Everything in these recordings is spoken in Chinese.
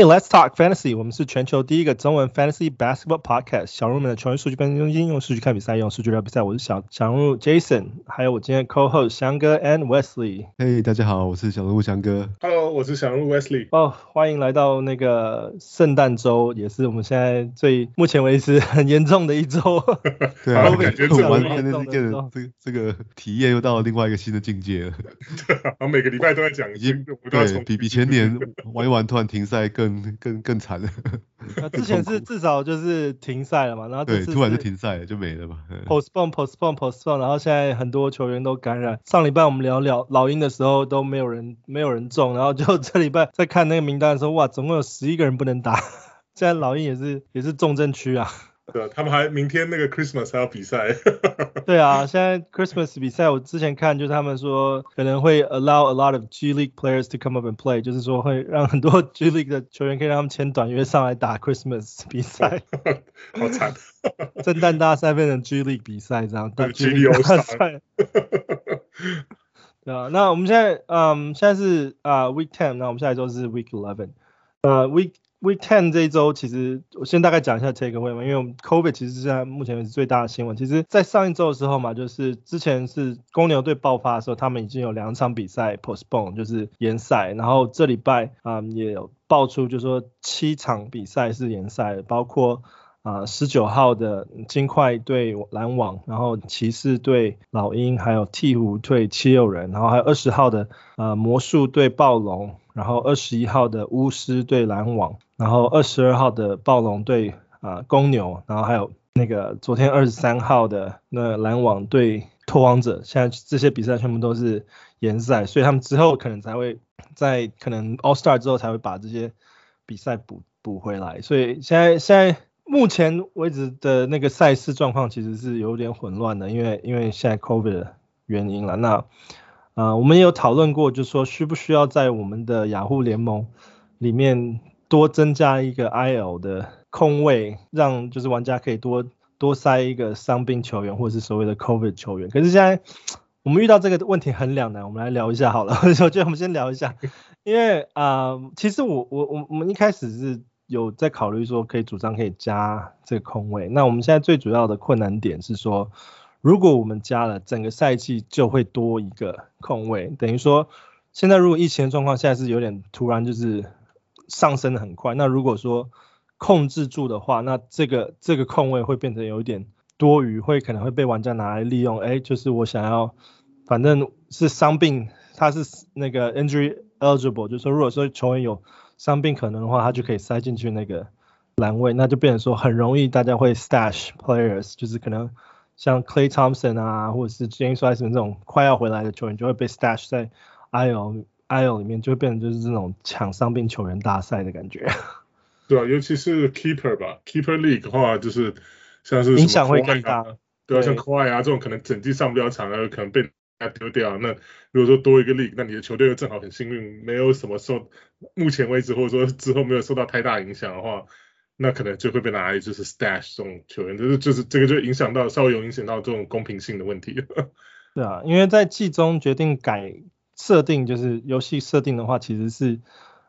Hey, let's talk fantasy. 我们是全球第一个中文 fantasy basketball podcast。小人物们的球员数据分析中心，用数据看比赛，用数据聊比赛。我是小小人物 Jason，还有我今天 co-host 翔哥 and Wesley。Hey，大家好，我是小人物翔哥。Hello，我是小人物 Wesley。哦，欢迎来到那个圣诞周，也是我们现在最目前为止很严重的一周。对啊，感觉完全的这个这个这个体验又到了另外一个新的境界了。对啊，每个礼拜都在讲，已经对比比前年玩一玩突然停赛更更更惨了。那 之前是至少就是停赛了嘛，然后对，突然就停赛了，就没了嘛。Postpone, postpone, postpone，然后现在很多球员都感染。上礼拜我们聊聊老鹰的时候都没有人没有人中，然后就 这礼拜在看那个名单的时候，哇，总共有十一个人不能打。现在老鹰也是也是重症区啊。对，他们还明天那个 Christmas 还要比赛。对啊，现在 Christmas 比赛，我之前看就是他们说可能会 allow a lot of G League players to come up and play，就是说会让很多 G League 的球员可以让他们签短约上来打 Christmas 比赛。好惨，圣诞大赛变成 G League 比赛这样，对 G League 大赛。对啊，那我们现在嗯现在是啊、uh, Week Ten，那我们下一周是 Week Eleven，呃、uh, Week。Ten 这一周，其实我先大概讲一下 takeaway 嘛，因为我们 COVID 其实是在目前为止最大的新闻。其实，在上一周的时候嘛，就是之前是公牛队爆发的时候，他们已经有两场比赛 postpone，就是延赛。然后这礼拜啊、也有爆出，就是说七场比赛是延赛，包括啊十九号的金块对篮网，然后骑士对老鹰，还有鹈鹕对七六人，然后还有二十号的呃魔术对暴龙。然后二十一号的巫师对篮网，然后二十二号的暴龙对啊公牛，然后还有那个昨天二十三号的那篮网对拓荒者，现在这些比赛全部都是延赛，所以他们之后可能才会在可能 All Star 之后才会把这些比赛补补回来，所以现在现在目前为止的那个赛事状况其实是有点混乱的，因为因为现在 COVID 的原因了，那。啊、我们也有讨论过，就是说需不需要在我们的雅虎联盟里面多增加一个 IL 的空位，让就是玩家可以多多塞一个伤病球员或者是所谓的 COVID 球员。可是现在我们遇到这个问题很两难，我们来聊一下好了。我觉得我们先聊一下，因为啊、呃，其实我我我我们一开始是有在考虑说可以主张可以加这个空位。那我们现在最主要的困难点是说。如果我们加了，整个赛季就会多一个空位，等于说现在如果疫情的状况现在是有点突然就是上升的很快，那如果说控制住的话，那这个这个空位会变成有一点多余，会可能会被玩家拿来利用，哎，就是我想要，反正是伤病，他是那个 injury eligible，就是说如果说球员有伤病可能的话，他就可以塞进去那个栏位，那就变成说很容易大家会 stash players，就是可能。像 Klay Thompson 啊，或者是 James Wiseman 这种快要回来的球员，就会被 stash 在 IL IL 里面，就会变成就是这种抢伤病球员大赛的感觉。对啊，尤其是 Keeper 吧，Keeper League 的话，就是像是、啊、影响会更大。对啊，像 Kawhi 啊这种可能整季上不了场啊，可能被他丢掉。那如果说多一个 League，那你的球队又正好很幸运，没有什么受，目前为止或者说之后没有受到太大影响的话。那可能就会被拿来就是 stash 这种球员，就是就是这个就影响到稍微有影响到这种公平性的问题。对啊，因为在季中决定改设定，就是游戏设定的话，其实是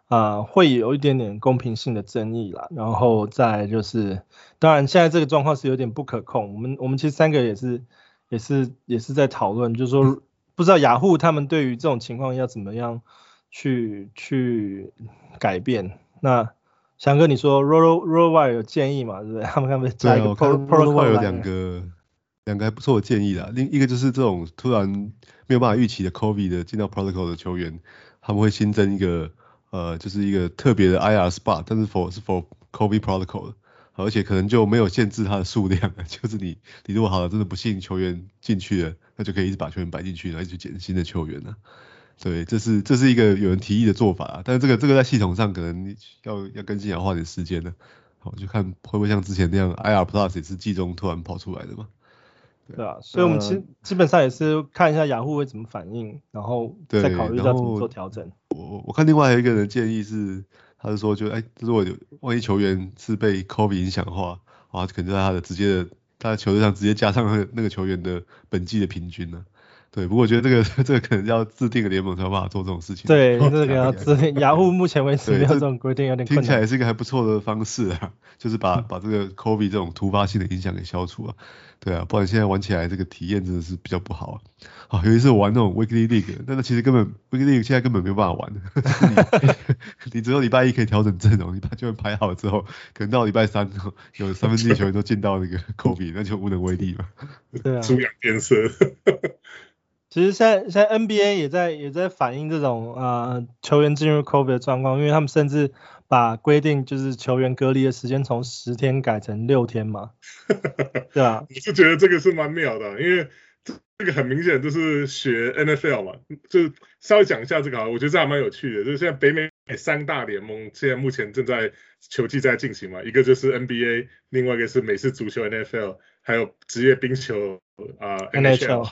啊、呃、会有一点点公平性的争议啦。然后再就是，当然现在这个状况是有点不可控。我们我们其实三个也是也是也是在讨论，就是说不知道雅虎他们对于这种情况要怎么样去去改变。那翔哥，你说 Roto RotoWire 有建议吗？对不对？他们看没？对啊，我看 RotoWire 有两个两个还不错的建议啦。另一个就是这种突然没有办法预期的 COVID 的进到 Protocol 的球员，他们会新增一个呃，就是一个特别的 IR spot，但是 for 是 for COVID Protocol 的，而且可能就没有限制它的数量，就是你你如果好了真的不幸球员进去了，那就可以一直把球员摆进去，然后一直捡新的球员了。对，这是这是一个有人提议的做法啊，但是这个这个在系统上可能要要更新，要花点时间呢。好，就看会不会像之前那样，IR Plus 也是季中突然跑出来的嘛？对，啊，所以我们其实基本上也是看一下雅虎会怎么反应，然后再考虑要怎么做调整。我我看另外一个人的建议是，他是说就哎，如果有万一球员是被 COVID 影响的话，啊，可能在他的直接的他的球队上直接加上那个那个球员的本季的平均呢。对，不过我觉得这个 这个可能要制定个联盟才有办法做这种事情。对，这个要制定。雅虎目前为止没有这种规定，有点。听起来是一个还不错的方式啊，就是把把这个 COVID 这种突发性的影响给消除啊。对啊，不然现在玩起来这个体验真的是比较不好啊。啊，尤其是我玩那种 Weekly League，但是其实根本 Weekly League 现在根本没有办法玩。你，你只有礼拜一可以调整阵容，你把球员排好之后，可能到礼拜三有三分之一球员都进到那个 COVID，那就无能为力了。对啊，猪羊变色。其实现在现在 NBA 也在也在反映这种呃球员进入 COVID 的状况，因为他们甚至把规定就是球员隔离的时间从十天改成六天嘛。对啊，我是觉得这个是蛮妙的，因为这个很明显就是学 NFL 嘛，就稍微讲一下这个啊，我觉得这还蛮有趣的，就是现在北美三大联盟现在目前正在球季在进行嘛，一个就是 NBA，另外一个是美式足球 NFL，还有职业冰球啊、呃、NHL。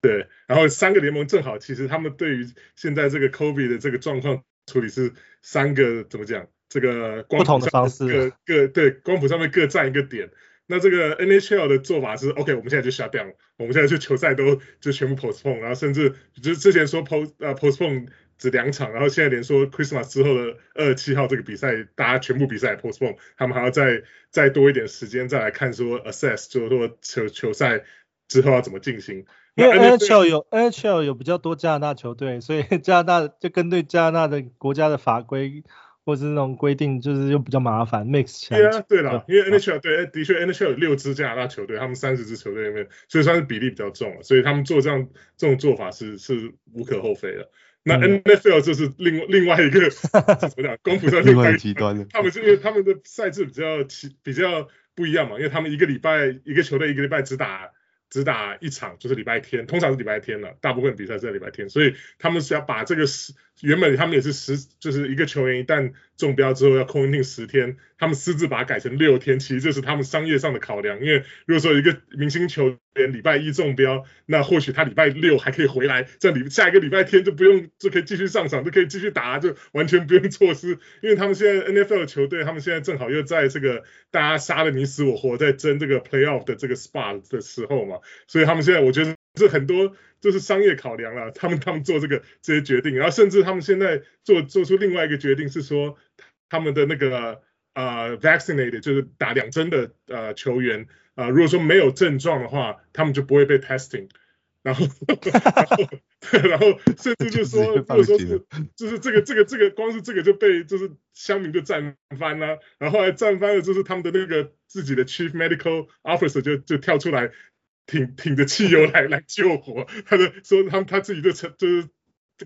对，然后三个联盟正好，其实他们对于现在这个 COVID 的这个状况处理是三个怎么讲？这个光谱上各各对光谱上面各占一个点。那这个 NHL 的做法是 OK，我们现在就 shut down，我们现在就球赛都就全部 postpone，然后甚至就是之前说 post 呃 postpone 只两场，然后现在连说 Christmas 之后的二十七号这个比赛，大家全部比赛 postpone，他们还要再再多一点时间再来看说 assess，就是说球球赛之后要怎么进行。因为 NHL 有 NHL 有比较多加拿大球队，所以 加拿大就跟对加拿大的国家的法规或是那种规定，就是又比较麻烦 mix 起来。对啊，对了，因为 NHL 对，的确 NHL 有六支加拿大球队，他们三十支球队里面，所以算是比例比较重了，所以他们做这样这种做法是是无可厚非的。那 NFL 就是另另外一个 怎么讲，功夫上另外一个极端的，他们是因为他们的赛制比较奇比较不一样嘛，因为他们一个礼拜一个球队一个礼拜只打。只打一场就是礼拜天，通常是礼拜天了，大部分比赛是在礼拜天，所以他们是要把这个时，原本他们也是十，就是一个球员一旦中标之后要 quarantine 十天，他们私自把它改成六天，其实这是他们商业上的考量，因为如果说一个明星球员礼拜一中标，那或许他礼拜六还可以回来，这礼下一个礼拜天就不用就可以继续上场，就可以继续打，就完全不用措施，因为他们现在 NFL 球队，他们现在正好又在这个大家杀的你死我活，在争这个 playoff 的这个 spot 的时候嘛。所以他们现在，我觉得这很多就是商业考量了，他们他们做这个这些决定，然后甚至他们现在做做出另外一个决定是说，他们的那个呃 vaccinated 就是打两针的呃球员啊、呃，如果说没有症状的话，他们就不会被 testing，然后然后然后甚至就说 如果说是就是这个这个这个光是这个就被就是乡民就站翻了，然后后来战翻了就是他们的那个自己的 chief medical officer 就就跳出来。挺挺着汽油来 来救火，他的说他他自己就成就是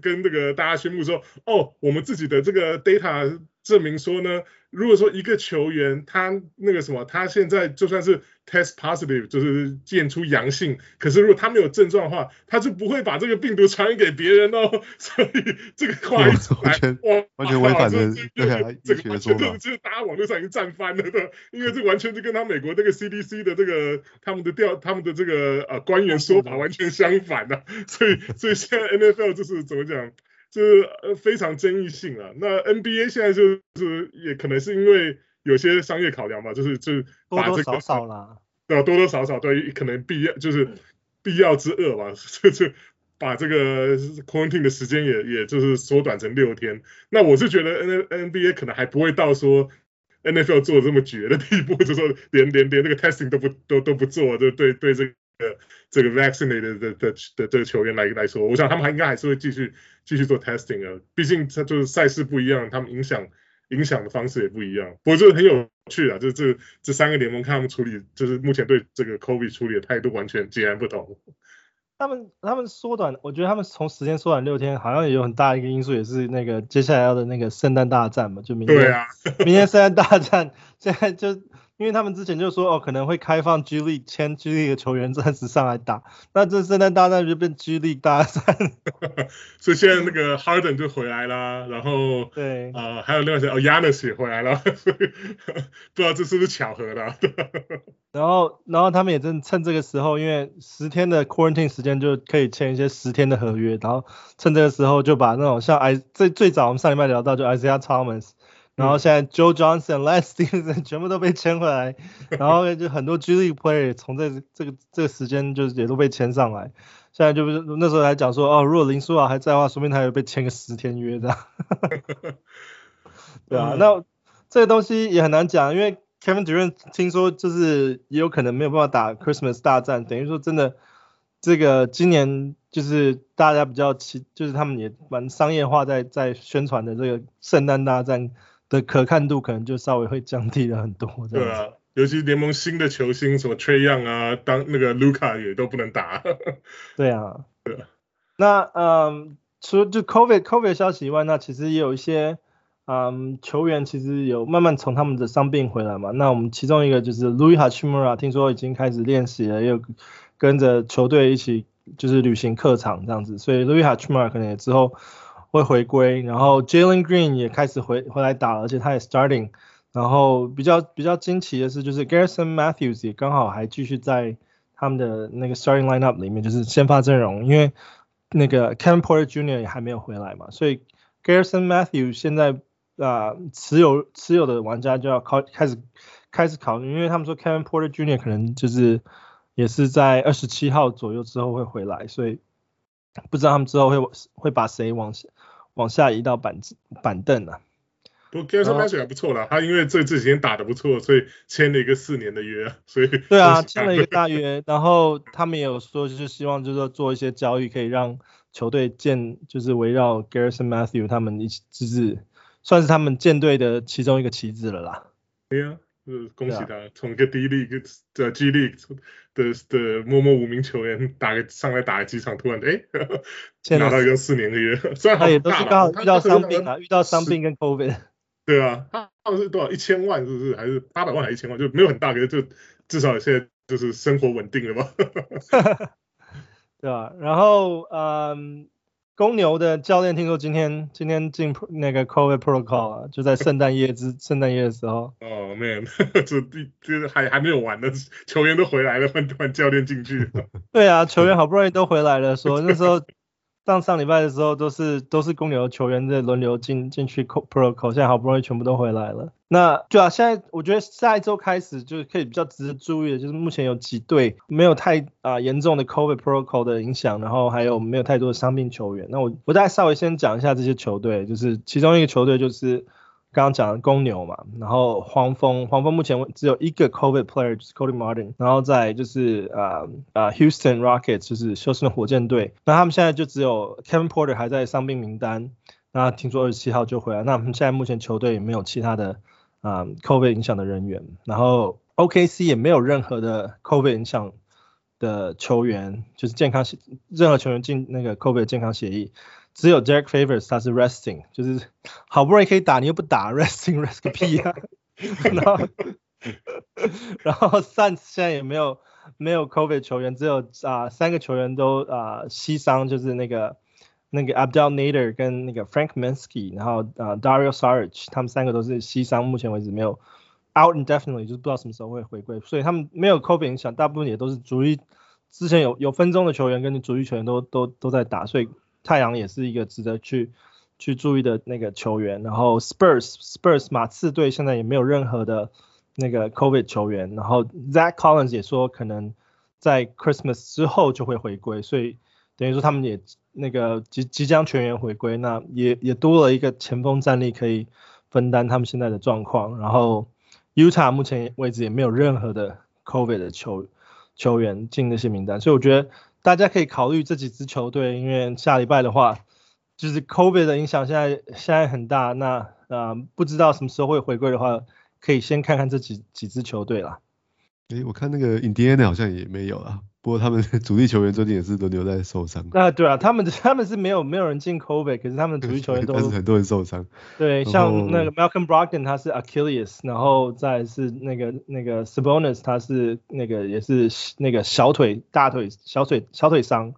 跟那个大家宣布说，哦，我们自己的这个 data 证明说呢。如果说一个球员他那个什么，他现在就算是 test positive，就是验出阳性，可是如果他没有症状的话，他就不会把这个病毒传染给别人哦。所以这个话一出来，完全哇，完全违反了这个完全就是就是大家网络上已经站翻了的，因为这完全就跟他美国那个 CDC 的这个他们的调他们的这个呃官员说法完全相反的，所以所以现在 NFL 就是怎么讲？就是呃非常争议性啊，那 NBA 现在就是也可能是因为有些商业考量吧，就是就是把这个多多少少啦，对吧？多多少少对，可能必要就是必要之恶吧，就是把这个 quarantine 的时间也也就是缩短成六天。那我是觉得 N NBA 可能还不会到说 NFL 做的这么绝的地步，就是说连连连那个 testing 都不都都不做，就对对这个。这个 vaccinated 的的的的这个球员来来说，我想他们还应该还是会继续继续做 testing 啊，毕竟他就是赛事不一样，他们影响影响的方式也不一样。不过这个很有趣啊，就是这这三个联盟看他们处理，就是目前对这个 COVID 处理的态度完全截然不同。他们他们缩短，我觉得他们从时间缩短六天，好像也有很大一个因素，也是那个接下来要的那个圣诞大战嘛，就明天，对啊，明天圣诞大战现在就。因为他们之前就说哦，可能会开放 G League 签 G League 的球员暂时上来打，那这圣诞大战就变 G League 大战。所以现在那个 Harden 就回来啦，然后对啊、呃，还有另外谁哦，Giannis 也回来了，所以不知道这是不是巧合的。然后，然后他们也正趁这个时候，因为十天的 quarantine 时间就可以签一些十天的合约，然后趁这个时候就把那种像 I 最最早我们上礼拜聊到就 Isaiah Thomas。然后现在 Joe Johnson、Lance Stephenson 全部都被签回来，然后 就很多 G League player 从这这个这个时间就是也都被签上来，现在就是那时候还讲说，哦，如果林书豪还在的话，说不定他有被签个十天约这样。对啊，那这个东西也很难讲，因为 Kevin Durant 听说就是也有可能没有办法打 Christmas 大战，等于说真的，这个今年就是大家比较期，就是他们也蛮商业化在在宣传的这个圣诞大战的可看度，可能就稍微会降低了很多。对啊，尤其联盟新的球星什么 Trae Young 啊，当那个 Luka 也都不能打。对啊，对。那嗯，除了就 COVID COVID 消息以外，那其实也有一些。嗯，球员其实有慢慢从他们的伤病回来嘛。那我们其中一个就是 Louis Hachimura，听说已经开始练习了，又跟着球队一起就是旅行客场这样子，所以 Louis Hachimura 可能也之后会回归。然后 Jalen Green 也开始回回来打，而且他也 starting。然后比较比较惊奇的是，就是 Garrison Matthews 也刚好还继续在他们的那个 starting lineup 里面，就是先发阵容，因为那个 Kevin Porter Jr. 也还没有回来嘛，所以 Garrison Matthews 现在。啊、持有持有的玩家就要考开始开始考虑，因为他们说 Kevin Porter Jr. 可能就是也是在二十七号左右之后会回来，所以不知道他们之后会会把谁往往下移到板板凳啊。不过 Garrison Matthews 还不错啦，他因为这这几天打得不错，所以签了一个四年的约，所以 对啊，签了一个大约，然后他们也有说就是希望就是说做一些交易，可以让球队建就是围绕 Garrison Matthews 他们一起支持。算是他们舰队的其中一个旗帜了啦。对呀、啊，就是恭喜他，从、啊、一个 D League 的 G League 的的默默无名球员，打个上来打个几场，突然哎，拿到一个四年的约，虽然好也都是刚好遇到伤病啊，遇到伤病跟 COVID。对啊，他他是多少一千万是不是？还是八百万还是一千万？就没有很大可是，就至少现在就是生活稳定了吧。对啊，然后嗯。公牛的教练听说今天今天进那个 COVID protocol 啊，就在圣诞夜之 圣诞夜的时候。哦、oh,，man，这第这还还没有完呢，球员都回来了，换换教练进去。对啊，球员好不容易都回来了，说那时候。上上礼拜的时候都是都是公牛球员在轮流进进去 protocol，现在好不容易全部都回来了。那对啊，现在我觉得下一周开始就是可以比较值得注意的，就是目前有几队没有太啊严重的 COVID protocol 的影响，然后还有没有太多的伤病球员。那我我再稍微先讲一下这些球队，就是其中一个球队就是。刚刚讲的公牛嘛，然后黄蜂，黄蜂目前只有一个 COVID player，就是 Cody Martin，然后再就是呃呃 Houston Rockets，就是休斯顿火箭队，那他们现在就只有 Kevin Porter 还在伤病名单，那听说二十七号就回来，那我们现在目前球队也没有其他的啊、呃、COVID 影响的人员，然后 OKC 也没有任何的 COVID 影响的球员，就是健康协任何球员进那个 COVID 健康协议。只有 Derek Favors 他是 resting，就是好不容易可以打，你又不打，resting rest 个屁啊！然后然后 Suns 现在也没有没有 COVID 球员，只有啊、呃、三个球员都啊膝伤，就是那个那个 Abdel Nader 跟那个 Frank Kaminsky，然后啊、呃、Dario Saric 他们三个都是膝伤，目前为止没有 out indefinitely，就是不知道什么时候会回归，所以他们没有 COVID 影响，大部分也都是主力，之前有有分钟的球员跟主力球员都都都在打，所以。太阳也是一个值得去去注意的那个球员，然后 Spurs Spurs 马刺队现在也没有任何的那个 COVID 球员，然后 Zach Collins 也说可能在 Christmas 之后就会回归，所以等于说他们也那个即即将全员回归，那也也多了一个前锋战力可以分担他们现在的状况，然后 Utah 目前为止也没有任何的 COVID 的球球员进那些名单，所以我觉得。大家可以考虑这几支球队，因为下礼拜的话，就是 COVID 的影响现在现在很大，那啊、呃、不知道什么时候会回归的话，可以先看看这几几支球队啦。诶，我看那个 Indiana 好像也没有啊。不过他们 主力球员最近也是都留在受伤。啊，对啊，他们 他们是没有没有人进 COVID，可是他们主力球员都但是很多人受伤。对，像那个 Malcolm Brogdon 他是 Achilles，然后再是那个那个 Sabonis 他是那个也是那个小腿大腿小腿小腿伤。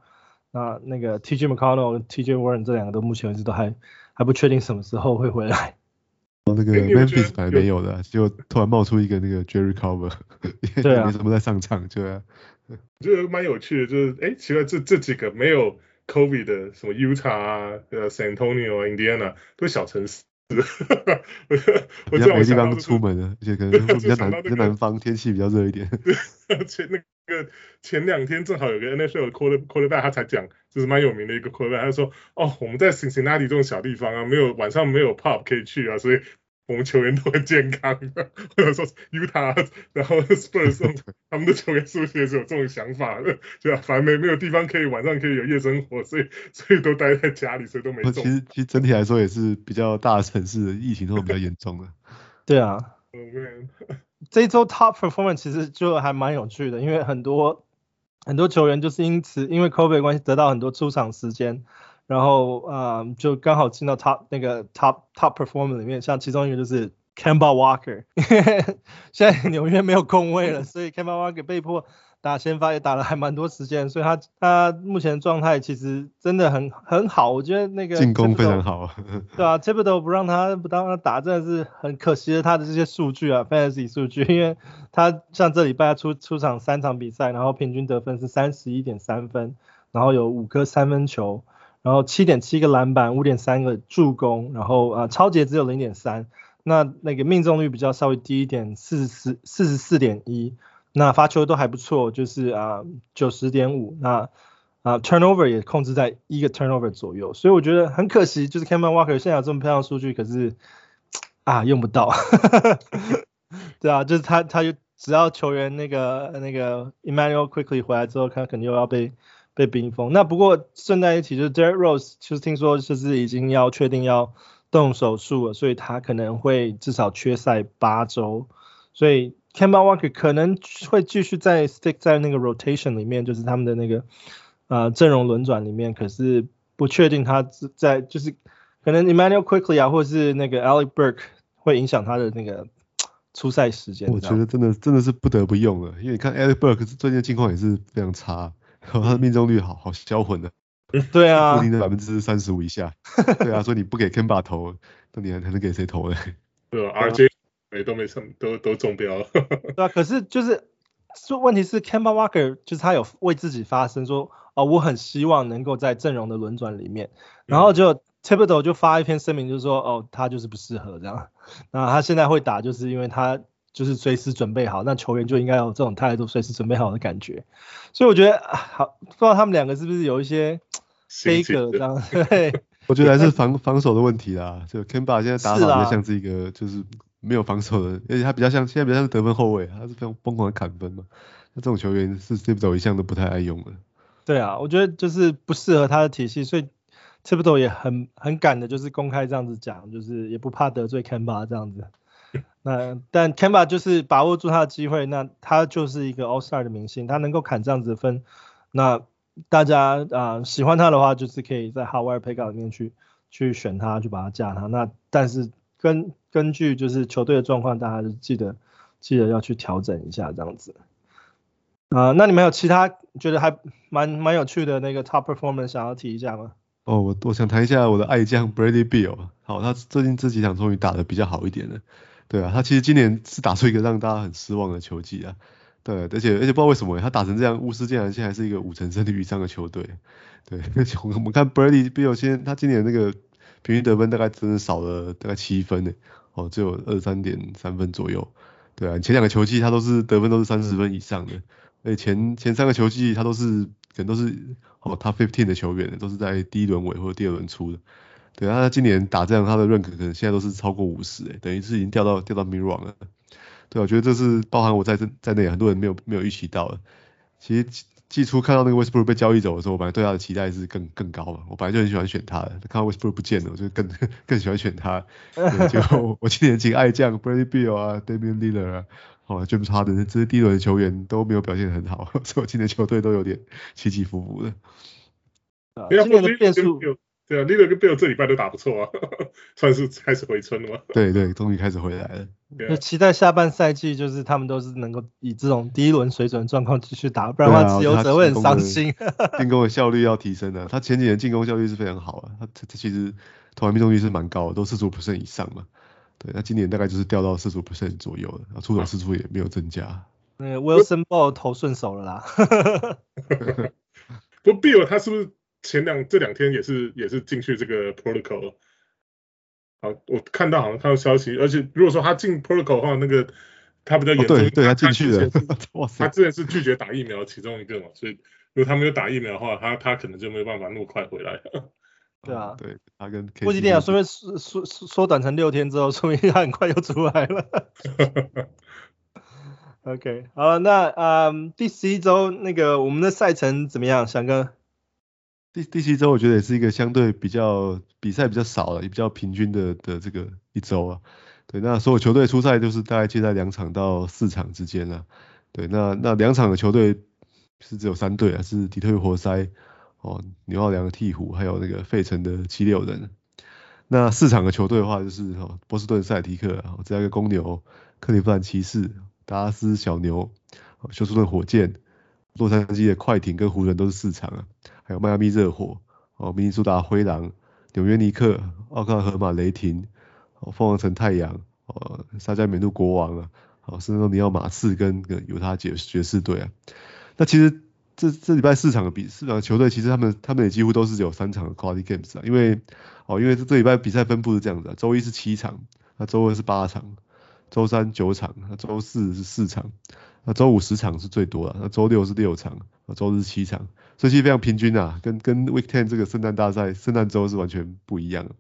那那个 TJ McConnell、TJ Warren 这两个都目前为止都还还不确定什么时候会回来。哦，那个 Memphis 本来没有的，结果突然冒出一个那个 Jerry Culver，对啊，没什么在上场，就啊。我觉得蛮有趣的，就是哎，奇怪，这这几个没有 COVID 的，什么 Utah 啊、呃 San Antonio 啊、Indiana 都是小城市，比较没地方出门了，而且可能 比较南，比较南方，天气比较热一点。而且那那个前两天正好有个 NFL 的 quarter quarterback 他才讲，就是蛮有名的一个 quarterback，他说哦，我们在 Cincinnati 这种小地方啊，没有晚上没有 pub 可以去啊，所以。我们球员都很健康，或者说 Utah，然后 Spurs 他们的球员是不是也是有这种想法的？对啊反正没没有地方可以晚上可以有夜生活，所以 所以都待在家里，所以都没中。其实其实整体来说也是比较大城市的疫情都比较严重的。对啊，这一周 Top Performance 其实就还蛮有趣的，因为很多很多球员就是因此因为 COVID 关系得到很多出场时间。然后啊、呃，就刚好进到 top 那个 top top performer 里面，像其中一个就是 Kemba Walker，现在纽约没有空位了，所以 Kemba Walker 被迫打先发，也打了还蛮多时间，所以他他目前状态其实真的很很好，我觉得那个进攻非常好，对啊，Thibodeau 不让他不让他打，真的是很可惜的，他的这些数据啊，fantasy 数据，因为他像这礼拜出出场三场比赛，然后平均得分是三十一点三分，然后有五颗三分球。然后七点七个篮板，五点三个助攻，然后啊抄截只有零点三，那那个命中率比较稍微低一点，四十四四十四点一，那发球都还不错，就是啊九十点五，那啊 turnover 也控制在一个 turnover 左右，所以我觉得很可惜，就是 Kemba Walker 现在有这么漂亮数据，可是啊用不到，对啊，就是他他就只要球员那个那个 Immanuel quickly 回来之后，他肯定又要被。被冰封。那不过顺带一提，就是 Derrick Rose 就是听说就是已经要确定要动手术了，所以他可能会至少缺赛八周。所以 Kemba Walker 可能会继续在 stick 在那个 rotation 里面，就是他们的那个呃阵容轮转里面。可是不确定他在就是可能 Immanuel Quickly 啊，或是那个 Alec Burks 会影响他的那个出赛时间。我觉得真的真的是不得不用了，因为你看 Alec Burks 最近的近况也是非常差。他的命中率好好销魂的，对啊，固定在百分之三十五以下，对啊，所以你不给 Kemba 投，那你还还能给谁投呢？对啊，RJ 都没上，都都中标。对啊，可是就是说问题是 Kemba Walker 就是他有为自己发声说，哦，我很希望能够在阵容的轮转里面，然后就 Thibodeau 就发一篇声明，就是说，哦，他就是不适合这样，那他现在会打，就是因为他。就是随时准备好，那球员就应该有这种态度，随时准备好的感觉。所以我觉得好，不知道他们两个是不是有一些悲歌这样？对，我觉得还是防防守的问题啦。就 Kemba 现在打法比较像是一个就是没有防守的，而且他比较像现在比较像得分后卫，他是非常疯狂的砍分嘛。那这种球员是 Thibodeau 一向都不太爱用的。对啊，我觉得就是不适合他的体系，所以 Thibodeau 也很很敢的，就是公开这样子讲，就是也不怕得罪 Kemba 这样子。那但 Kemba 就是把握住他的机会，那他就是一个 All Star 的明星，他能够砍这样子的分，那大家啊、呃、喜欢他的话，就是可以在 Howard Pickup 里面去去选他，去把他加他。那但是根根据就是球队的状况，大家就记得记得要去调整一下这样子。啊、呃，那你们有其他觉得还蛮蛮有趣的那个 Top Performance 想要提一下吗？哦，我我想谈一下我的爱将 Bradley Beal，好，他最近这几场终于打得比较好一点了。对啊，他其实今年是打出一个让大家很失望的球季啊。对，而且而且不知道为什么他打成这样，巫师竟然现在是一个五成胜率以上的球队。对，我们看 Bradley Beal 先，他今年那个平均得分大概真的少了大概七分呢，哦，只有二三点三分左右。对啊，前两个球季他都是得分都是三十分以上的，而且前前三个球季他都是可能都是哦 Top fifteen 的球员，都是在第一轮尾或者第二轮出的。对啊，他今年打这样，他的 rank 可能现在都是超过五十，诶，等于是已经掉到掉到 mid round 了。对，我觉得这是包含我在这在内，很多人没有没有预期到的。其实季初看到那个 Westbrook 被交易走的时候，我本来对他的期待是更更高嘛，我本来就很喜欢选他的。看到 Westbrook 不见了，我就更更喜欢选他。结果 我今年请爱将 Bradley Beal 啊，Damian Lillard 啊，哦，James Harden 这些第一轮的球员都没有表现很好，所以我今年球队都有点起起伏伏的。啊，今年的变数。对啊，Lillard 跟 Bill 这礼拜都打不错啊，算是开始回春了嘛。对对，终于开始回来了。就期待下半赛季，就是他们都是能够以这种第一轮水准状况继续打，不然的话自由者会很伤心。进攻的效率要提升的，他前几年进攻效率是非常好啊，他他其实投篮命中率是蛮高的，都四十五 percent 以上嘛。对，那今年大概就是掉到四十五 percent 左右了，然后出手次数也没有增加。那个 Wilson Ball 投顺手了啦。不 Bill 他是不是？前两这两天也是也是进去这个 protocol，好，我看到好像看到消息，而且如果说他进 protocol 的话，那个他比较严重，哦、对对，他进去了，哇塞，他之前是拒绝打疫苗其中一个嘛，所以如果他没有打疫苗的话，他他可能就没有办法那么快回来。对啊，对，他跟不一定啊，说不定缩缩缩短成六天之后，说明他很快就出来了。OK，好了，那嗯，第十一周那个我们的赛程怎么样，翔哥？第第七周我觉得也是一个相对比较比赛比较少了，也比较平均的的这个一周啊。对，那所有球队出赛就是大概介在两场到四场之间啊。对，那那两场的球队是只有三队啊，是底特律活塞、哦纽奥良的鵜鹕，还有那个费城的七六人。那四场的球队的话就是波士顿塞提克，哦这样一个公牛、克利夫兰骑士、达拉斯小牛、休斯顿火箭、洛杉矶的快艇跟湖人都是四场啊。还有迈阿密热火、哦明尼苏达灰狼、纽约尼克、奥克拉荷马雷霆、哦凤凰城太阳、哦沙加缅度国王啊，哦圣安东尼奥马刺跟个犹他爵爵士队啊。那其实这这礼拜四场的比四场的球队，其实他们他们也几乎都是有三场的 quality games 啊，因为哦因为这这礼拜比赛分布是这样子啊，周一是七场，那周二是八场，周三九场，那周四是四场，那周五十场是最多的，那周六是六场，那周日七场。所以其实非常平均啊，跟跟 Week Ten 这个圣诞大赛、圣诞周是完全不一样的。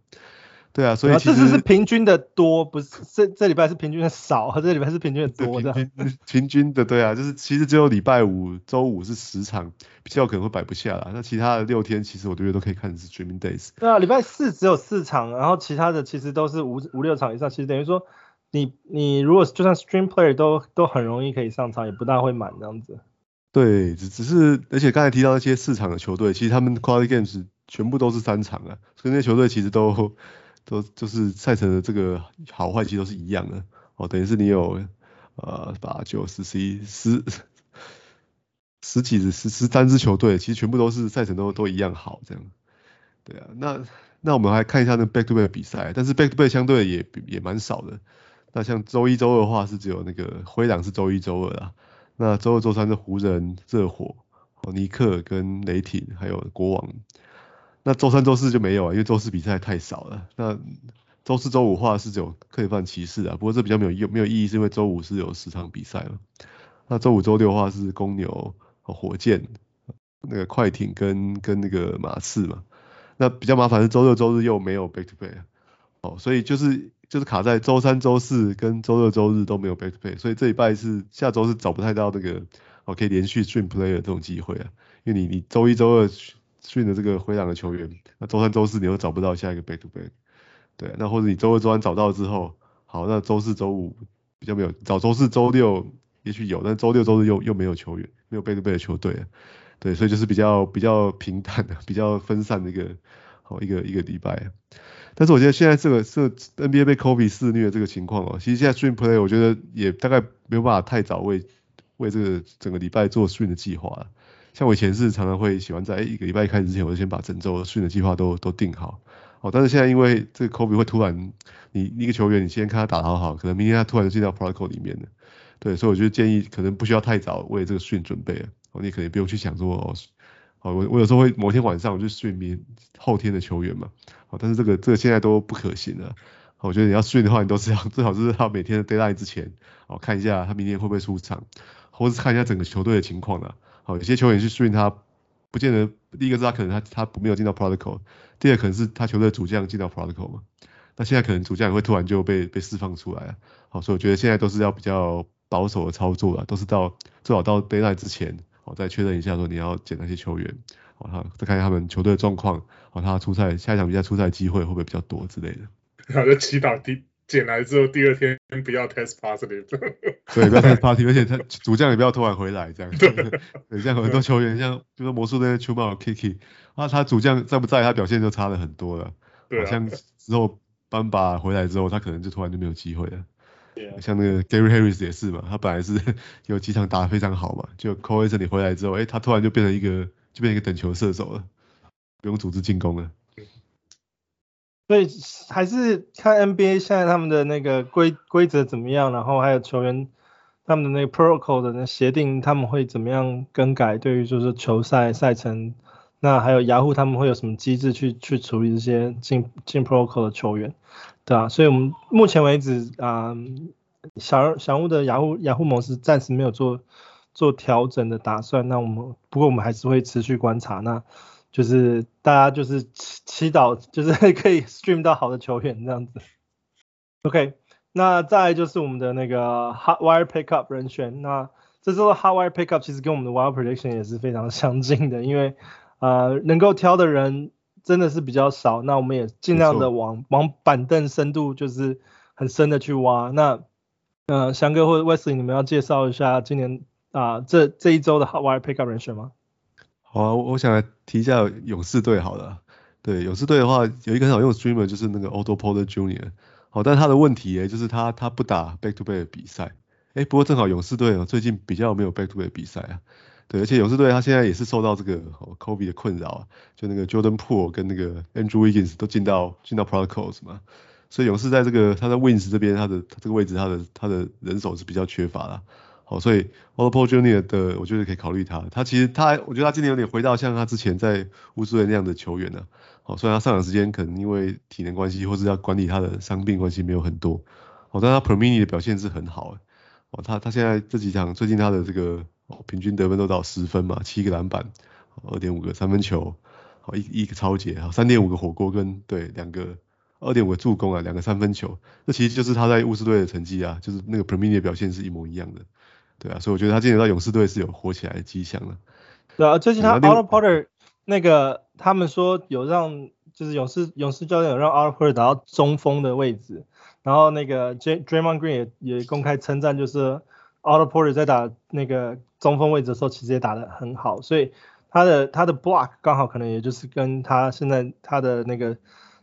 对啊，所以其实这次是平均的多，不是这这礼拜是平均的少，这礼拜是平均的多的。平均平均的对啊，就是其实只有礼拜五、周五是十场，比较可能会摆不下啦。那其他的六天其实我觉得都可以看是 Streaming Days。对啊，礼拜四只有四场，然后其他的其实都是五五六场以上，其实等于说你你如果就算 Stream Player 都都很容易可以上场，也不大会满这样子。对，只只是，而且刚才提到那些四场的球队，其实他们 Quality Games 全部都是三场啊，所以那些球队其实都都就是赛程的这个好坏其实都是一样的哦，等于是你有呃八九十十一十十几十十三支球队，其实全部都是赛程都都一样好这样。对啊，那那我们来看一下那 Back to Back 比赛，但是 Back to Back 相对也也蛮少的。那像周一周二的话是只有那个灰狼是周一周二啊。那周二、周三是湖人、热火、尼克跟雷霆，还有国王。那周三、周四就没有啊，因为周四比赛太少了。那周四、周五的话是只有克利夫兰骑士啊，不过这比较没有意没有意义，是因为周五是有十场比赛了。那周五、周六的话是公牛、火箭、那个快艇跟跟那个马刺嘛。那比较麻烦是周六、周日又没有 back to back，哦，所以就是。就是卡在周三、周四跟周六、周日都没有 back to back，所以这一拜是下周是找不太到那个哦可以连续 stream player 这种机会啊，因为你你周一、周二 stream 的这个灰狼的球员，那周三、周四你又找不到下一个 back to back，对，那或者你周二、周三找到之后，好，那周四、周五比较没有，找周四、周六也许有，但周六、周日又又没有球员，没有 back to back 的球队啊，对，所以就是比较比较平淡的、比较分散的一个好一个一个礼拜。但是我觉得现在这个这个 NBA 被 COVID 肆虐这个情况哦，其实现在 Stream Play 我觉得也大概没有办法太早为为这个整个礼拜做 Stream 的计划。像我以前是常常会喜欢在一个礼拜开始之前，我就先把整周 Stream 的计划都都定好。哦，但是现在因为这个 COVID 会突然，你一个球员你先看他打得好好，可能明天他突然就进到 Protocol 里面了。对，所以我就建议可能不需要太早为这个 Stream 准备了。哦，你可能不用去想说哦。哦，我我有时候会某天晚上我就睡眠后天的球员嘛，但是这个这个现在都不可行了。我觉得你要训的话，你都是要 最好是他每天的 deadline 之前，哦，看一下他明天会不会出场，或是看一下整个球队的情况了。好，有些球员去训他，不见得第一个是他可能他他没有进到 protocol，第二个可能是他球队主将进到 protocol 嘛。那现在可能主将也会突然就被被释放出来了。好，所以我觉得现在都是要比较保守的操作了，都是到最好到 deadline 之前。好，再确认一下说你要捡那些球员，好，他再看一下他们球队的状况，好，他出赛下一场比赛出赛机会会不会比较多之类的。然后就，祈祷第捡来之后第二天不要 test positive。对，不要 test positive，而且他主将也不要突然回来这样。对，对，像很多球员像比如说魔术那些 Chuma Okeke，啊，他主将在不在，他表现就差了很多了。对、啊。好像之后班巴回来之后，他可能就突然就没有机会了。Yeah. 像那个 Gary Harris 也是嘛，他本来是 有几场打得非常好嘛，就 Cole Anthony 回来之后，哎、欸，他突然就变成一个就变成一个等球射手了，不用组织进攻了。所以还是看 NBA 现在他们的那个规规则怎么样，然后还有球员他们的那个 Protocol 的那协定他们会怎么样更改，对于就是球赛赛程，那还有雅虎他们会有什么机制去去处理这些进进 Protocol 的球员？对啊，所以我们目前为止啊、呃，小小屋的雅虎雅虎模式暂时没有做做调整的打算。那我们不过我们还是会持续观察。那就是大家就是祈祈祷，就是 可以 stream 到好的球员这样子。OK，那再来就是我们的那个 hot wire pickup 人选。那这时候 hot wire pickup 其实跟我们的 wild prediction 也是非常相近的，因为呃能够挑的人真的是比较少。那我们也尽量的往往板凳深度就是很深的去挖。那呃翔哥或者 Wesley，你们要介绍一下今年啊、呃、这这一周的 hot wire pickup 人选吗？好啊，我想来提一下勇士队好了。对，勇士队的话有一个很好用的 streamer 就是那个 Otto Porter Jr. 好，但他的问题诶就是他他不打 back to back 的比赛。诶不过正好勇士队最近比较没有 back to back 的比赛啊。对，而且勇士队他现在也是受到这个 COVID 的困扰啊，就那个 Jordan Poole 跟那个 Andrew Wiggins 都进到进到 protocols 嘛，所以勇士在这个他在 Wins 这边他的他这个位置他的他的人手是比较缺乏的。好，所以 Otto Porter Jr. 的，我觉得可以考虑他。他其实他，我觉得他今年有点回到像他之前在巫师队那样的球员了。好，虽然他上场时间可能因为体能关系，或是要管理他的伤病关系没有很多。好，但他 Per Minute 的表现是很好。哦，他他现在这几场最近他的这个平均得分都到十分嘛，七个篮板，二点五个三分球，好一一个抄截，好三点五个火锅跟对两个二点五个助攻啊，两个三分球。这其实就是他在巫师队的成绩啊，就是那个 Premier 表现是一模一样的。对啊，所以我觉得他今年到勇士队是有火起来的迹象了。对啊，最近他 Otto Porter 那个他们说有让就是勇士勇士教练有让 Otto Porter 打到中锋的位置，然后那个 Draymond Green 也也公开称赞，就是 Otto Porter 在打那个中锋位置的时候，其实也打得很好，所以他的他的 block 刚好可能也就是跟他现在他的那个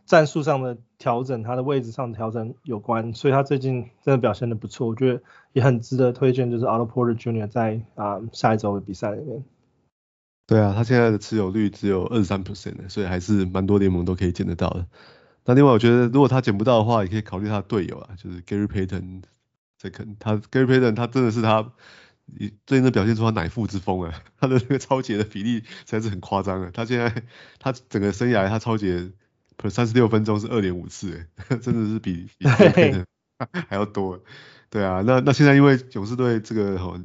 战术上的调整，他的位置上调整有关，所以他最近真的表现得不错，我觉得也很值得推荐，就是 Otto Porter Jr. 在啊、下一周的比赛里面。对啊，他现在的持有率只有二十三 percent，所以还是蛮多联盟都可以捡得到的。那另外我觉得如果他捡不到的话，也可以考虑他的队友啊，就是 Gary Payton。这可他 Gary Payton 他真的是他最近的表现出他乃父之风啊，他的那个抄截的比例实在是很夸张啊。他现在他整个生涯他抄截。三十六分钟是二点五次，哎，真的是比 比 还要多。对啊，那那现在因为勇士队这个吼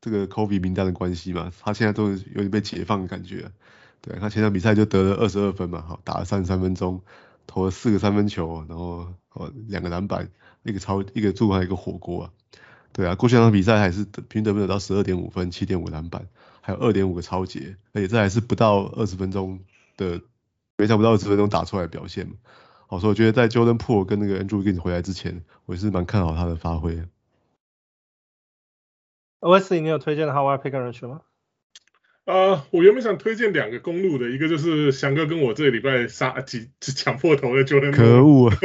这个 COVID 名单的关系嘛，他现在都有点被解放的感觉。对，他前场比赛就得了二十二分嘛，好，打了三十三分钟，投了四个三分球，然后哦两个篮板，一个超一个助攻，一个火锅啊。对啊，过去两场比赛还是平均得分有到十二点五分，七点五篮板，还有二点五个超节，而且这还是不到二十分钟的。没想不到二十分钟打出来的表现嘛，好，所以我觉得在 Jordan Poole 跟那个 Andrew Wiggins 回来之前，我也是蛮看好他的发挥。Wesley，你有推荐的 Hot Wire Pick 人选吗？啊、呃，我原本想推荐两个公路的，一个就是翔哥跟我这个礼拜杀几抢破头的 Jordan。可恶啊！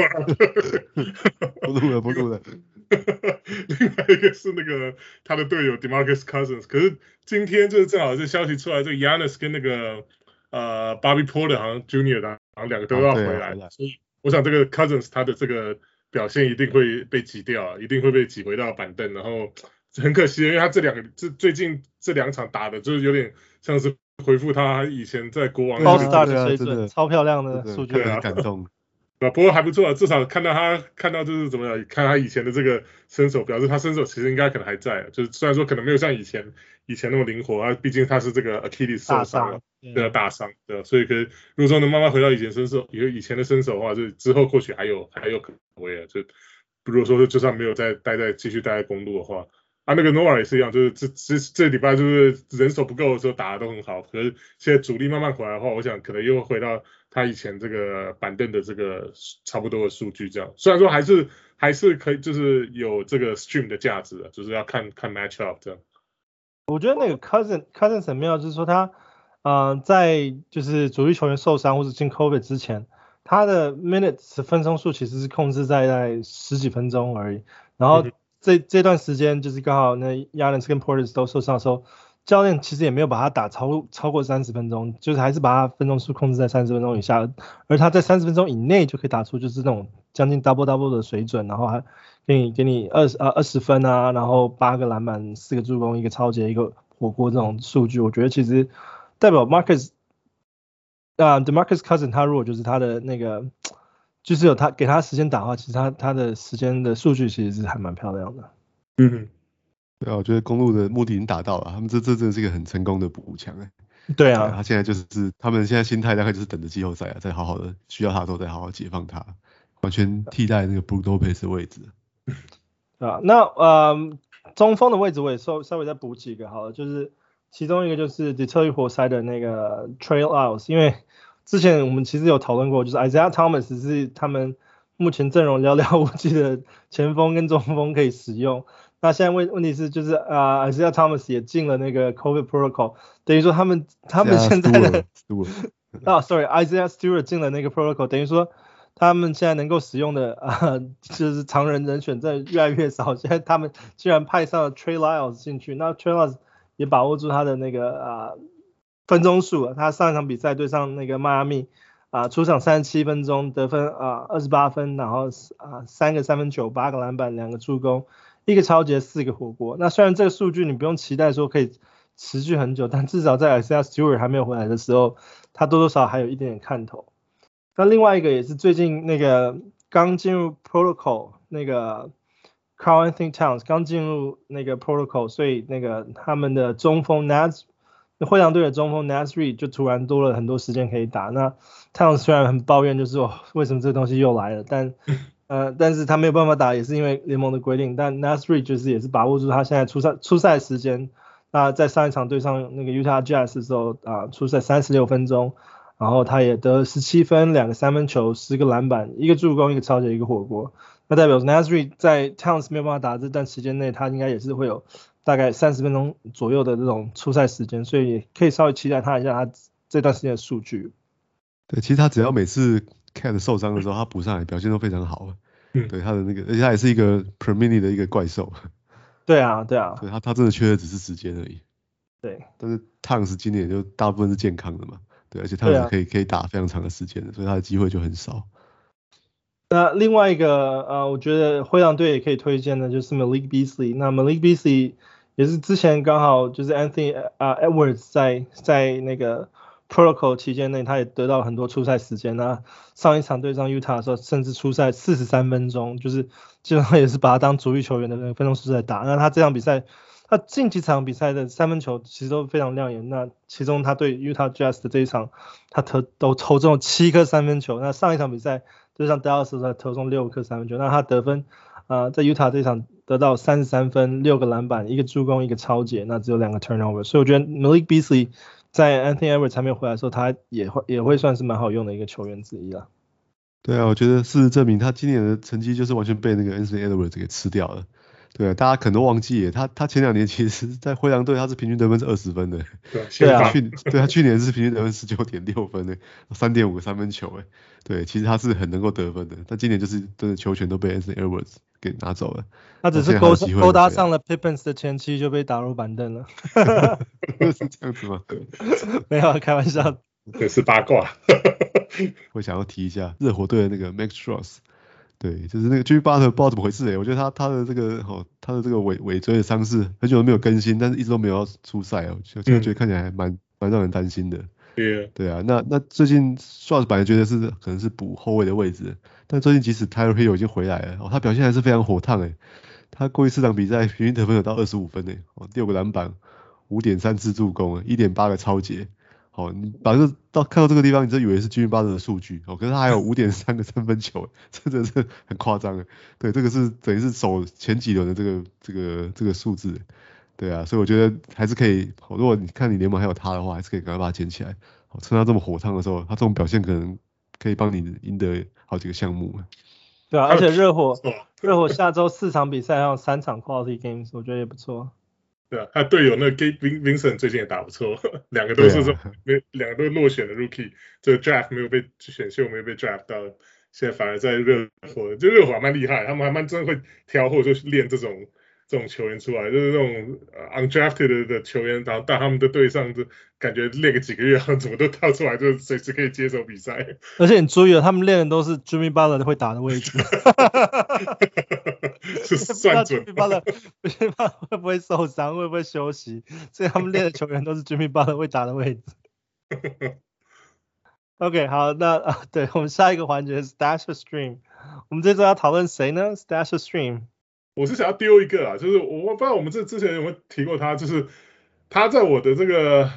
不录了，不录了。另外一个是那个他的队友 DeMarcus Cousins，可是今天就是正好这消息出来，这个 Giannis 跟那个。呃，Bobby Porter 好像 Junior 的，好像两个都要回来，啊、所以我想这个 Cousins 他的这个表现一定会被挤掉，一定会被挤回到板凳，然后很可惜，因为他这两个这最近这两场打的就是有点像是回复他以前在国王的水准，超漂亮的数据，很感动。啊，不过还不错啊，至少看到他看到就是怎么样，看他以前的这个身手，表示他身手其实应该可能还在，就是虽然说可能没有像以前以前那么灵活啊，毕竟他是这个 Achilles 受伤了，对啊，大伤，对，所以可以如果说能慢慢回到以前身手，以以前的身手的话，就之后或许还有还有可能会啊，就如果说就算没有再待在继续待在公路的话。啊，那个 Noah 也是一样，就是这这这礼拜就是人手不够的时候打的都很好，可是现在主力慢慢回来的话，我想可能又回到他以前这个板凳的这个差不多的数据这样。虽然说还是还是可以，就是有这个 stream 的价值的，就是要看看 match up 这样。我觉得那个 Cousin Cousin 很妙，就是说他呃在就是主力球员受伤或者进 COVID 之前，他的 minutes 分钟数其实是控制在在十几分钟而已，然后。这这段时间就是刚好那 Giannis 跟 Portis 都受伤的时候，教练其实也没有把他打超超过三十分钟，就是还是把他分钟数控制在三十分钟以下，而他在三十分钟以内就可以打出就是那种将近 double double 的水准，然后还给你给你二十啊二十分啊，然后八个篮板、四个助攻、一个超级、一个火锅这种数据，我觉得其实代表 Marcus 啊、，The Marcus Cousin 他如果就是他的那个。就是有他给他时间打的话，其实他他的时间的数据其实是还蛮漂亮的。嗯，对啊，我觉得公路的目的已经达到了，他们这这真的是一个很成功的补强哎。对啊，他现在就是他们现在心态大概就是等着季后赛啊，再好好的需要他的时候再好好解放他，完全替代那个 Brook Lopez 的位置。啊，那呃中锋的位置我也稍稍微再补几个好了，就是其中一个就是底特律活塞的那个 Trey Lyles，因为之前我们其实有讨论过，就是 Isaiah Thomas 是他们目前阵容寥寥无几的前锋跟中锋可以使用。那现在问问题是就是啊、呃、Isaiah Thomas 也进了那个 COVID protocol，等于说他们他们现在的 啊 sorry Isaiah Stewart 进了那个 protocol，等于说他们现在能够使用的啊、呃、就是常人人选在越来越少，现在他们居然派上了 Trey Lyles 进去，那 Trey Lyles 也把握住他的那个啊、呃、分钟数，他上一场比赛对上那个迈阿密啊出场三十七分钟得分啊二十八分，然后啊三个三分球八个篮板两个助攻。一个超级四个火锅，那虽然这个数据你不用期待说可以持续很久，但至少在 S. S. Stewart 还没有回来的时候，他多多少少还有一点点看头。那另外一个也是最近那个刚进入 Protocol 那个 Karl-Anthony Towns 刚进入那个 Protocol，所以那个他们的中锋 Nas，灰狼队的中锋 Naz Reid 就突然多了很多时间可以打。那 Towns 虽然很抱怨，就是说为什么这东西又来了，但呃，但是他没有办法打，也是因为联盟的规定。但 Nasri 就是也是把握住他现在出赛出赛时间。那在上一场对上那个 Utah Jazz 的时候啊，出赛三十六分钟，然后他也得十七分，两个三分球，十个篮板，一个助攻，一个抄截，一个火锅。那代表 Nasri 在 Towns 没有办法打这段时间内，他应该也是会有大概三十分钟左右的这种出赛时间，所以也可以稍微期待他一下他这段时间的数据。对，其实他只要每次。KAT 受伤的时候，他补上来表现都非常好。嗯，对他的那个，而且他也是一个 per minute 的一个怪兽。对啊，对啊。对他，他真的缺的只是时间而已。对。但是 Towns 今年就大部分是健康的嘛，对，而且 Towns 可以、啊、可以打非常长的时间的，所以他的机会就很少。那另外一个呃，我觉得灰狼队也可以推荐的就是 Malik Beasley。那 Malik Beasley 也是之前刚好就是 Anthony 啊、uh, Edwards 在在那个。Protocol 期间内，他也得到很多出赛时间。那上一场对上 Utah 的时候，甚至出赛四十三分钟，就是基本上也是把他当主力球员的那个分钟数在打。那他这场比赛，他近几场比赛的三分球其实都非常亮眼。那其中他对 Utah Jazz 的这一场，他投都投中七颗三分球。那上一场比赛对上 Dallas 的时候，投中六颗三分球。那他得分啊、在 Utah 这一场得到三十三分，六个篮板，一个助攻，一个抄截，那只有两个 turnover。所以我觉得 Malik Beasley。在 Anthony Edwards 还没有回来的时候，他也会也会算是蛮好用的一个球员之一了。对啊，我觉得事实证明他今年的成绩就是完全被那个 Anthony Edwards 给吃掉了。对啊，大家可能都忘记，他他前两年其实，在灰狼队他是平均得分是二十分的。对啊，去对他去年是平均得分十九点六分的，三点五个三分球诶。对，其实他是很能够得分的，但今年就是真的球权都被 Anthony Edwards 给拿走了。他只是勾勾搭上了 Pippins 的前妻就被打入板凳了。是这样子吗？没有，开玩笑。这是八卦。我想要提一下热火队的那个 Max Strus。对，就是那个 Jimmy Butler 不知道怎么回事诶，我觉得他他的这个哦，他的这个尾尾椎的伤势很久都没有更新，但是一直都没有要出赛哦，就就觉得看起来还蛮蛮、嗯、让人担心的。对啊，对啊，那那最近 Strus 本来觉得是可能是补后卫的位置，但最近即使 Tyler Herro 已经回来了，哦，他表现还是非常火烫诶，他过去四场比赛平均得分有到二十五分诶，哦，六个篮板，五点三次助攻，一点八个超截。哦，你把这到看到这个地方，你就以为是 Jimmy Butler 的数据哦，可是他还有五点三个三分球，真的是很夸张诶。对，这个是等于是守前几轮的这个这个这个数字，对啊，所以我觉得还是可以。如果你看你联盟还有他的话，还是可以赶快把他捡起来。哦，趁他这么火烫的时候，他这种表现可能可以帮你赢得好几个项目。对啊，而且热火热火下周四场比赛还有三场 Quality Games，我觉得也不错。对啊，他队友那个 Gabe Vincent 最近也打不错，两个都是这没两、啊、个都是落选的 Rookie，这个 Draft 没有被选秀没有被 Draft 到，现在反而在热火，就热火还蛮厉害，他们还蛮真的会挑或者说练这种。这种球员出来就是那种 undrafted 的球员，然后到他们的队上就感觉练个几个月，然后怎么都跳出来，就随时可以接手比赛。而且你注意了，他们练的都是 Jimmy Butler 会打的位置。是算准。Jimmy Butler，Jimmy Butler 会不会受伤？会不会休息？所以他们练的球员都是 Jimmy Butler 会打的位置。OK，好，那啊，对我们下一个环节是 Stash Stream，我们这周要讨论谁呢？Stash Stream，我是想要丢一个啊，就是我不知道我们这之前有没有提过他，就是他在我的这个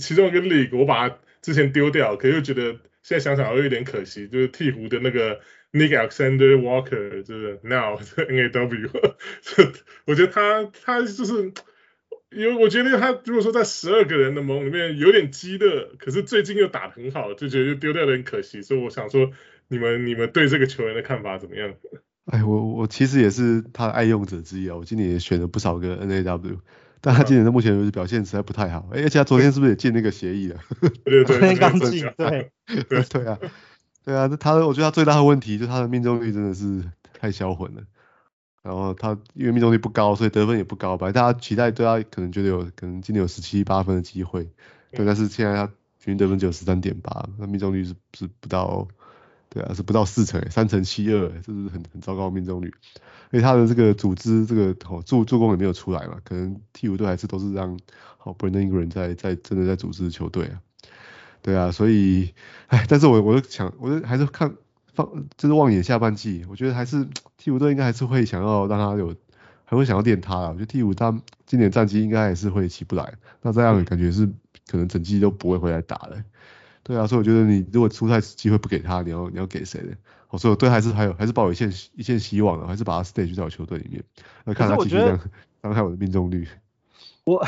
其中一个 league，我把他之前丢掉，可是又觉得现在想想又有点可惜，就是鹈鹕的那个 Nick Alexander Walker，就是 Now NAW，我觉得他他就是。因为我觉得他如果说在十二个人的盟里面有点鸡肋，可是最近又打得很好，就觉得丢掉的很可惜。所以我想说，你们你们对这个球员的看法怎么样？哎，我我其实也是他的爱用者之一啊。我今年也选了不少个 NAW，但他今年的目前为止表现实在不太好。哎，而且他昨天是不是也进那个协议了？对对对，昨天刚进。对对对啊，对啊，他我觉得他最大的问题就是他的命中率真的是太销魂了。然后他因为命中率不高，所以得分也不高。本来大家期待对他可能觉得有可能今年有十七八分的机会，对，但是现在他平均得分只有十三点八，那命中率是是不到，对啊，是不到四成，三成七二，这是很很糟糕的命中率。而且他的这个组织这个哦助助攻也没有出来嘛，可能替补队还是都是让好 Brandon Ingram 在在真的在组织球队啊，对啊，所以哎，但是我我就想，我就还是看。放就是望眼下半季，我觉得还是替补队应该还是会想要让他有，还会想要练他啊。我觉得替补他今年战绩应该还是会起不来，那这样感觉是可能整季都不会回来打了。对啊，所以我觉得你如果出赛机会不给他，你要你要给谁呢？我说我对还是还有还是抱有一线一线希望的，还是把他 stage 在我球队里面，那看他继续这样伤害我的命中率。我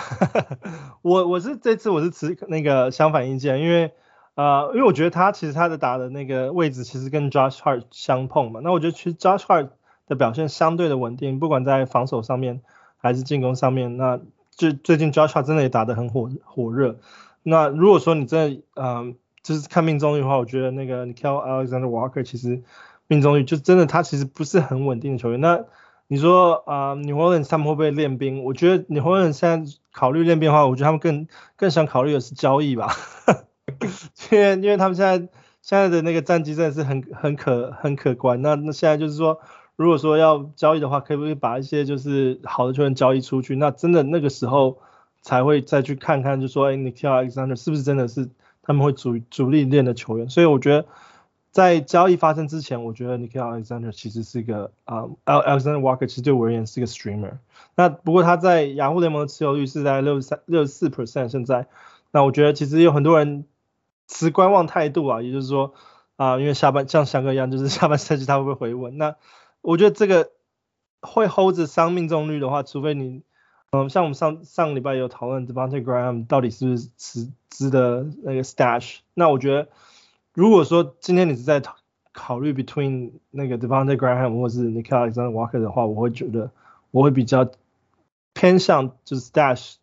我我是这次我是持那个相反意见，因为。呃，因为我觉得他其实他的打的那个位置其实跟 Josh Hart 相碰嘛，那我觉得其实 Josh Hart 的表现相对的稳定，不管在防守上面还是进攻上面，那最最近 Josh Hart 真的也打得很火火热。那如果说你真的呃就是看命中率的话，我觉得那个 n i k e l Alexander Walker 其实命中率就真的他其实不是很稳定的球员。那你说啊、呃、New Orleans 他们会不会练兵？我觉得 New Orleans 现在考虑练兵的话，我觉得他们更更想考虑的是交易吧。因为因为他们现在现在的那个战绩真的是很很可很可观，那那现在就是说，如果说要交易的话，可不可以把一些就是好的球员交易出去？那真的那个时候才会再去看看，就说哎 n i k e l Alexander 是不是真的是他们会主主力练的球员？所以我觉得在交易发生之前，我觉得 Nickeil Alexander 其实是一个啊、，Alexander Walker 其实对我而言是一个 streamer。那不过他在雅虎联盟的持有率是在六十三六十四 percent 现在，那我觉得其实有很多人。持观望态度啊，也就是说啊、因为下半像翔哥一样，就是 下半赛季他会不会回稳？那我觉得这个会 hold 着伤命中率的话，除非你，嗯、像我们上上个礼拜有讨论 Devonte Graham 到底是不是值值得那个 stash？那我觉得如果说今天你是在考虑 between 那个 Devonte Graham 或是 n i c o l Alexander Walker 的话，我会觉得我会比较偏向就是 stash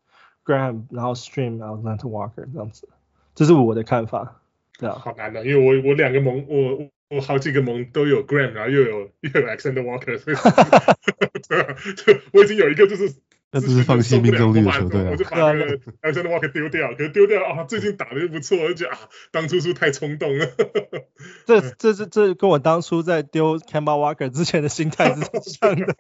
Graham，然后 stream Alexander Walker 这样子。这是我的看法，对啊，好难的，因为我我两个盟，我我好几个盟都有 Graham，然后又有又有 Alexander Walker，所以对啊，就我已经有一个就是，那这是放弃命中率的球队，我就把那个 Alexander Walker 丢掉，可是丢掉啊，最近打的又不错，我就觉得啊，当初是太冲动了？这这这这跟我当初在丢 Kemba Walker 之前的心态是一样的，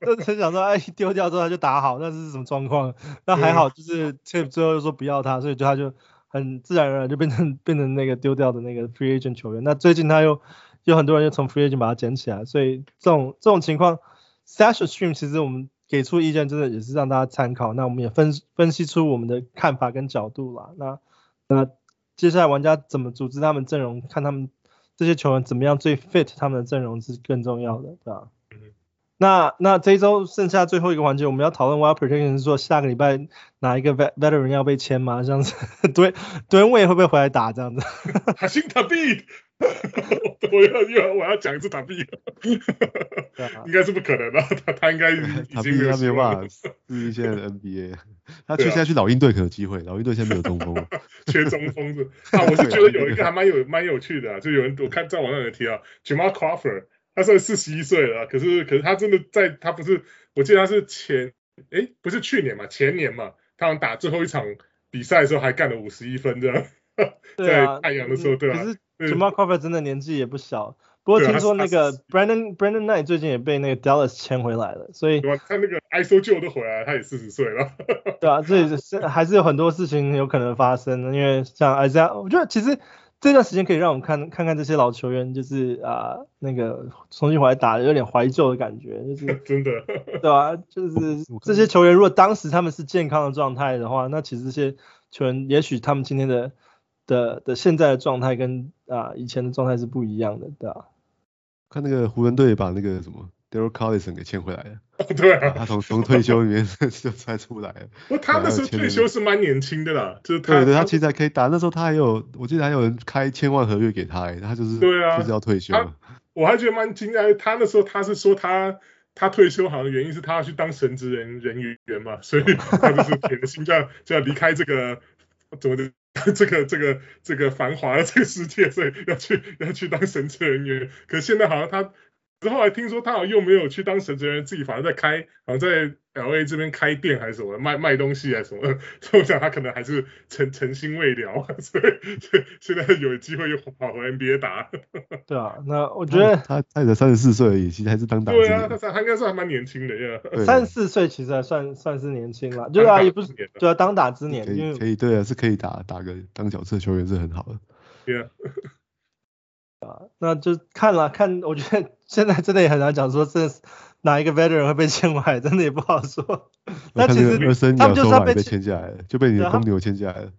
就是想说，哎，丢掉之后他就打好，那是什么状况？那还好，就是 Tip 最后又说不要他，所以就他就。很自然而然就变成变成那个丢掉的那个 free agent 球员。那最近他又有很多人又从 free agent 把他捡起来，所以这种这种情况，Stash Stream 其实我们给出意见真的也是让大家参考。那我们也分分析出我们的看法跟角度啦。那那接下来玩家怎么组织他们阵容，看他们这些球员怎么样最 fit 他们的阵容是更重要的，对吧？那那这一周剩下最后一个环节，我们要讨论 Wild Prediction 是说下个礼拜哪一个 veteran 要被签吗？这样子，对 对，位会不会回来打这样子？哈辛塔比，我要又我要讲一次塔比，应该是不可能的，他他应该塔比他没有办法，是现在的 NBA，他去现在去老鹰队可能有机会，老鹰队现在没有中锋，缺中锋是啊，我是觉得有一个还蛮有蛮有趣的，就有人我看在网上有提到 Jamal Crawford。他算四十一岁了，可是可是他真的在，他不是，我记得他是前，哎，不是去年嘛，前年嘛，他们打最后一场比赛的时候还干了五十一分这样，在太阳的时候，对啊。可是 Jamal Crawford 真的年纪也不小，不过听说那个 Brandon Brandon Knight 最近也被那个 Dallas 签回来了，所以。他那个 ISO Joe 都回来了，他也四十岁了。对啊，所以 是还是有很多事情有可能发生的，因为像 Isaiah，我觉得其实。这段时间可以让我们看看看这些老球员，就是啊、呃、那个重新回来打，有点怀旧的感觉，就是 真的，对吧、啊？就是这些球员如果当时他们是健康的状态的话，那其实这些球员也许他们今天的的的现在的状态跟啊、呃、以前的状态是不一样的，对吧、啊？看那个湖人队把那个什么 Daryl Collison 给签回来了。对啊，他从从退休里面 就猜出来了。不，他那时候退休是蛮年轻的啦，就是他对对，他其实还可以打。那时候他还有，我记得还有人开千万合约给他，他就是对啊，就是要退休。我还觉得蛮惊讶，他那时候他是说他他退休好像原因是他要去当神职人人员嘛，所以他就是铁了心就要就要离开这个怎么的这个这个这个繁华的这个世界，所以要去要去当神职人员。可是现在好像他。之后还听说他好像又没有去当神职人员，自己反而在开，好像在 LA 这边开店还是什么，卖卖东西还是什么，所以我想他可能还是诚诚心未了，所以现在有机会又跑回 NBA 打。对啊，那我觉得他他才三十四岁而已，其实还是当打。对啊，他他应该算还蛮年轻的，三十四岁其实还算算是年轻了，对啊，也不是，对啊，当打之年，可以可以，对啊，是可以打打个当角色球员是很好的。对啊。啊，那就看了看，我觉得现在真的也很难讲说这哪一个 veteran 会被签回来，真的也不好说。那其实他们就算被签下来了，就被你的公牛签下来了。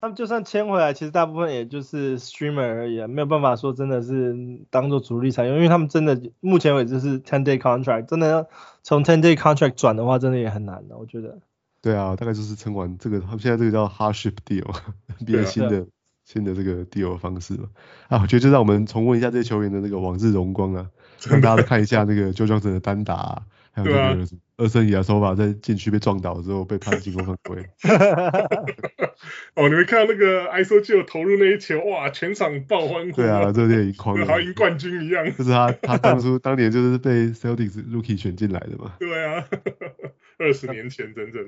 他们就算签回来，其实大部分也就是 streamer 而已，啊没有办法说真的是当做主力采用，因为他们真的目前为止是 ten day contract，真的要从 ten day contract 转的话，真的也很难的，我觉得。对啊，大概就是撑完这个，他们现在这个叫 hardship deal，比较新的。新的这个 deal 方式嘛，啊，我觉得就让我们重温一下这些球员的那个往日荣光啊，让大家看一下那个 Joe Johnson 的单打，啊，还有那个二森亚索法在禁区被撞倒之后被判进攻犯规。哦，你们看到那个 ISO Joe 投入那一球，哇，全场爆欢呼。对啊，热泪盈眶，好像赢冠军一样。就是他，他当初当年就是被 Celtics Rookie 选进来的嘛。对啊，二十年前整整。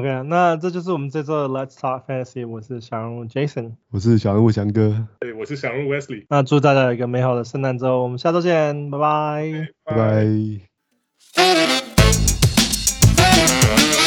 OK，那这就是我们这周的 Let's Talk Fantasy。我是小人物 Jason，我是小人物翔哥，对，我是小人物 Wesley。那祝大家有一个美好的圣诞周，我们下周见，拜拜，拜拜。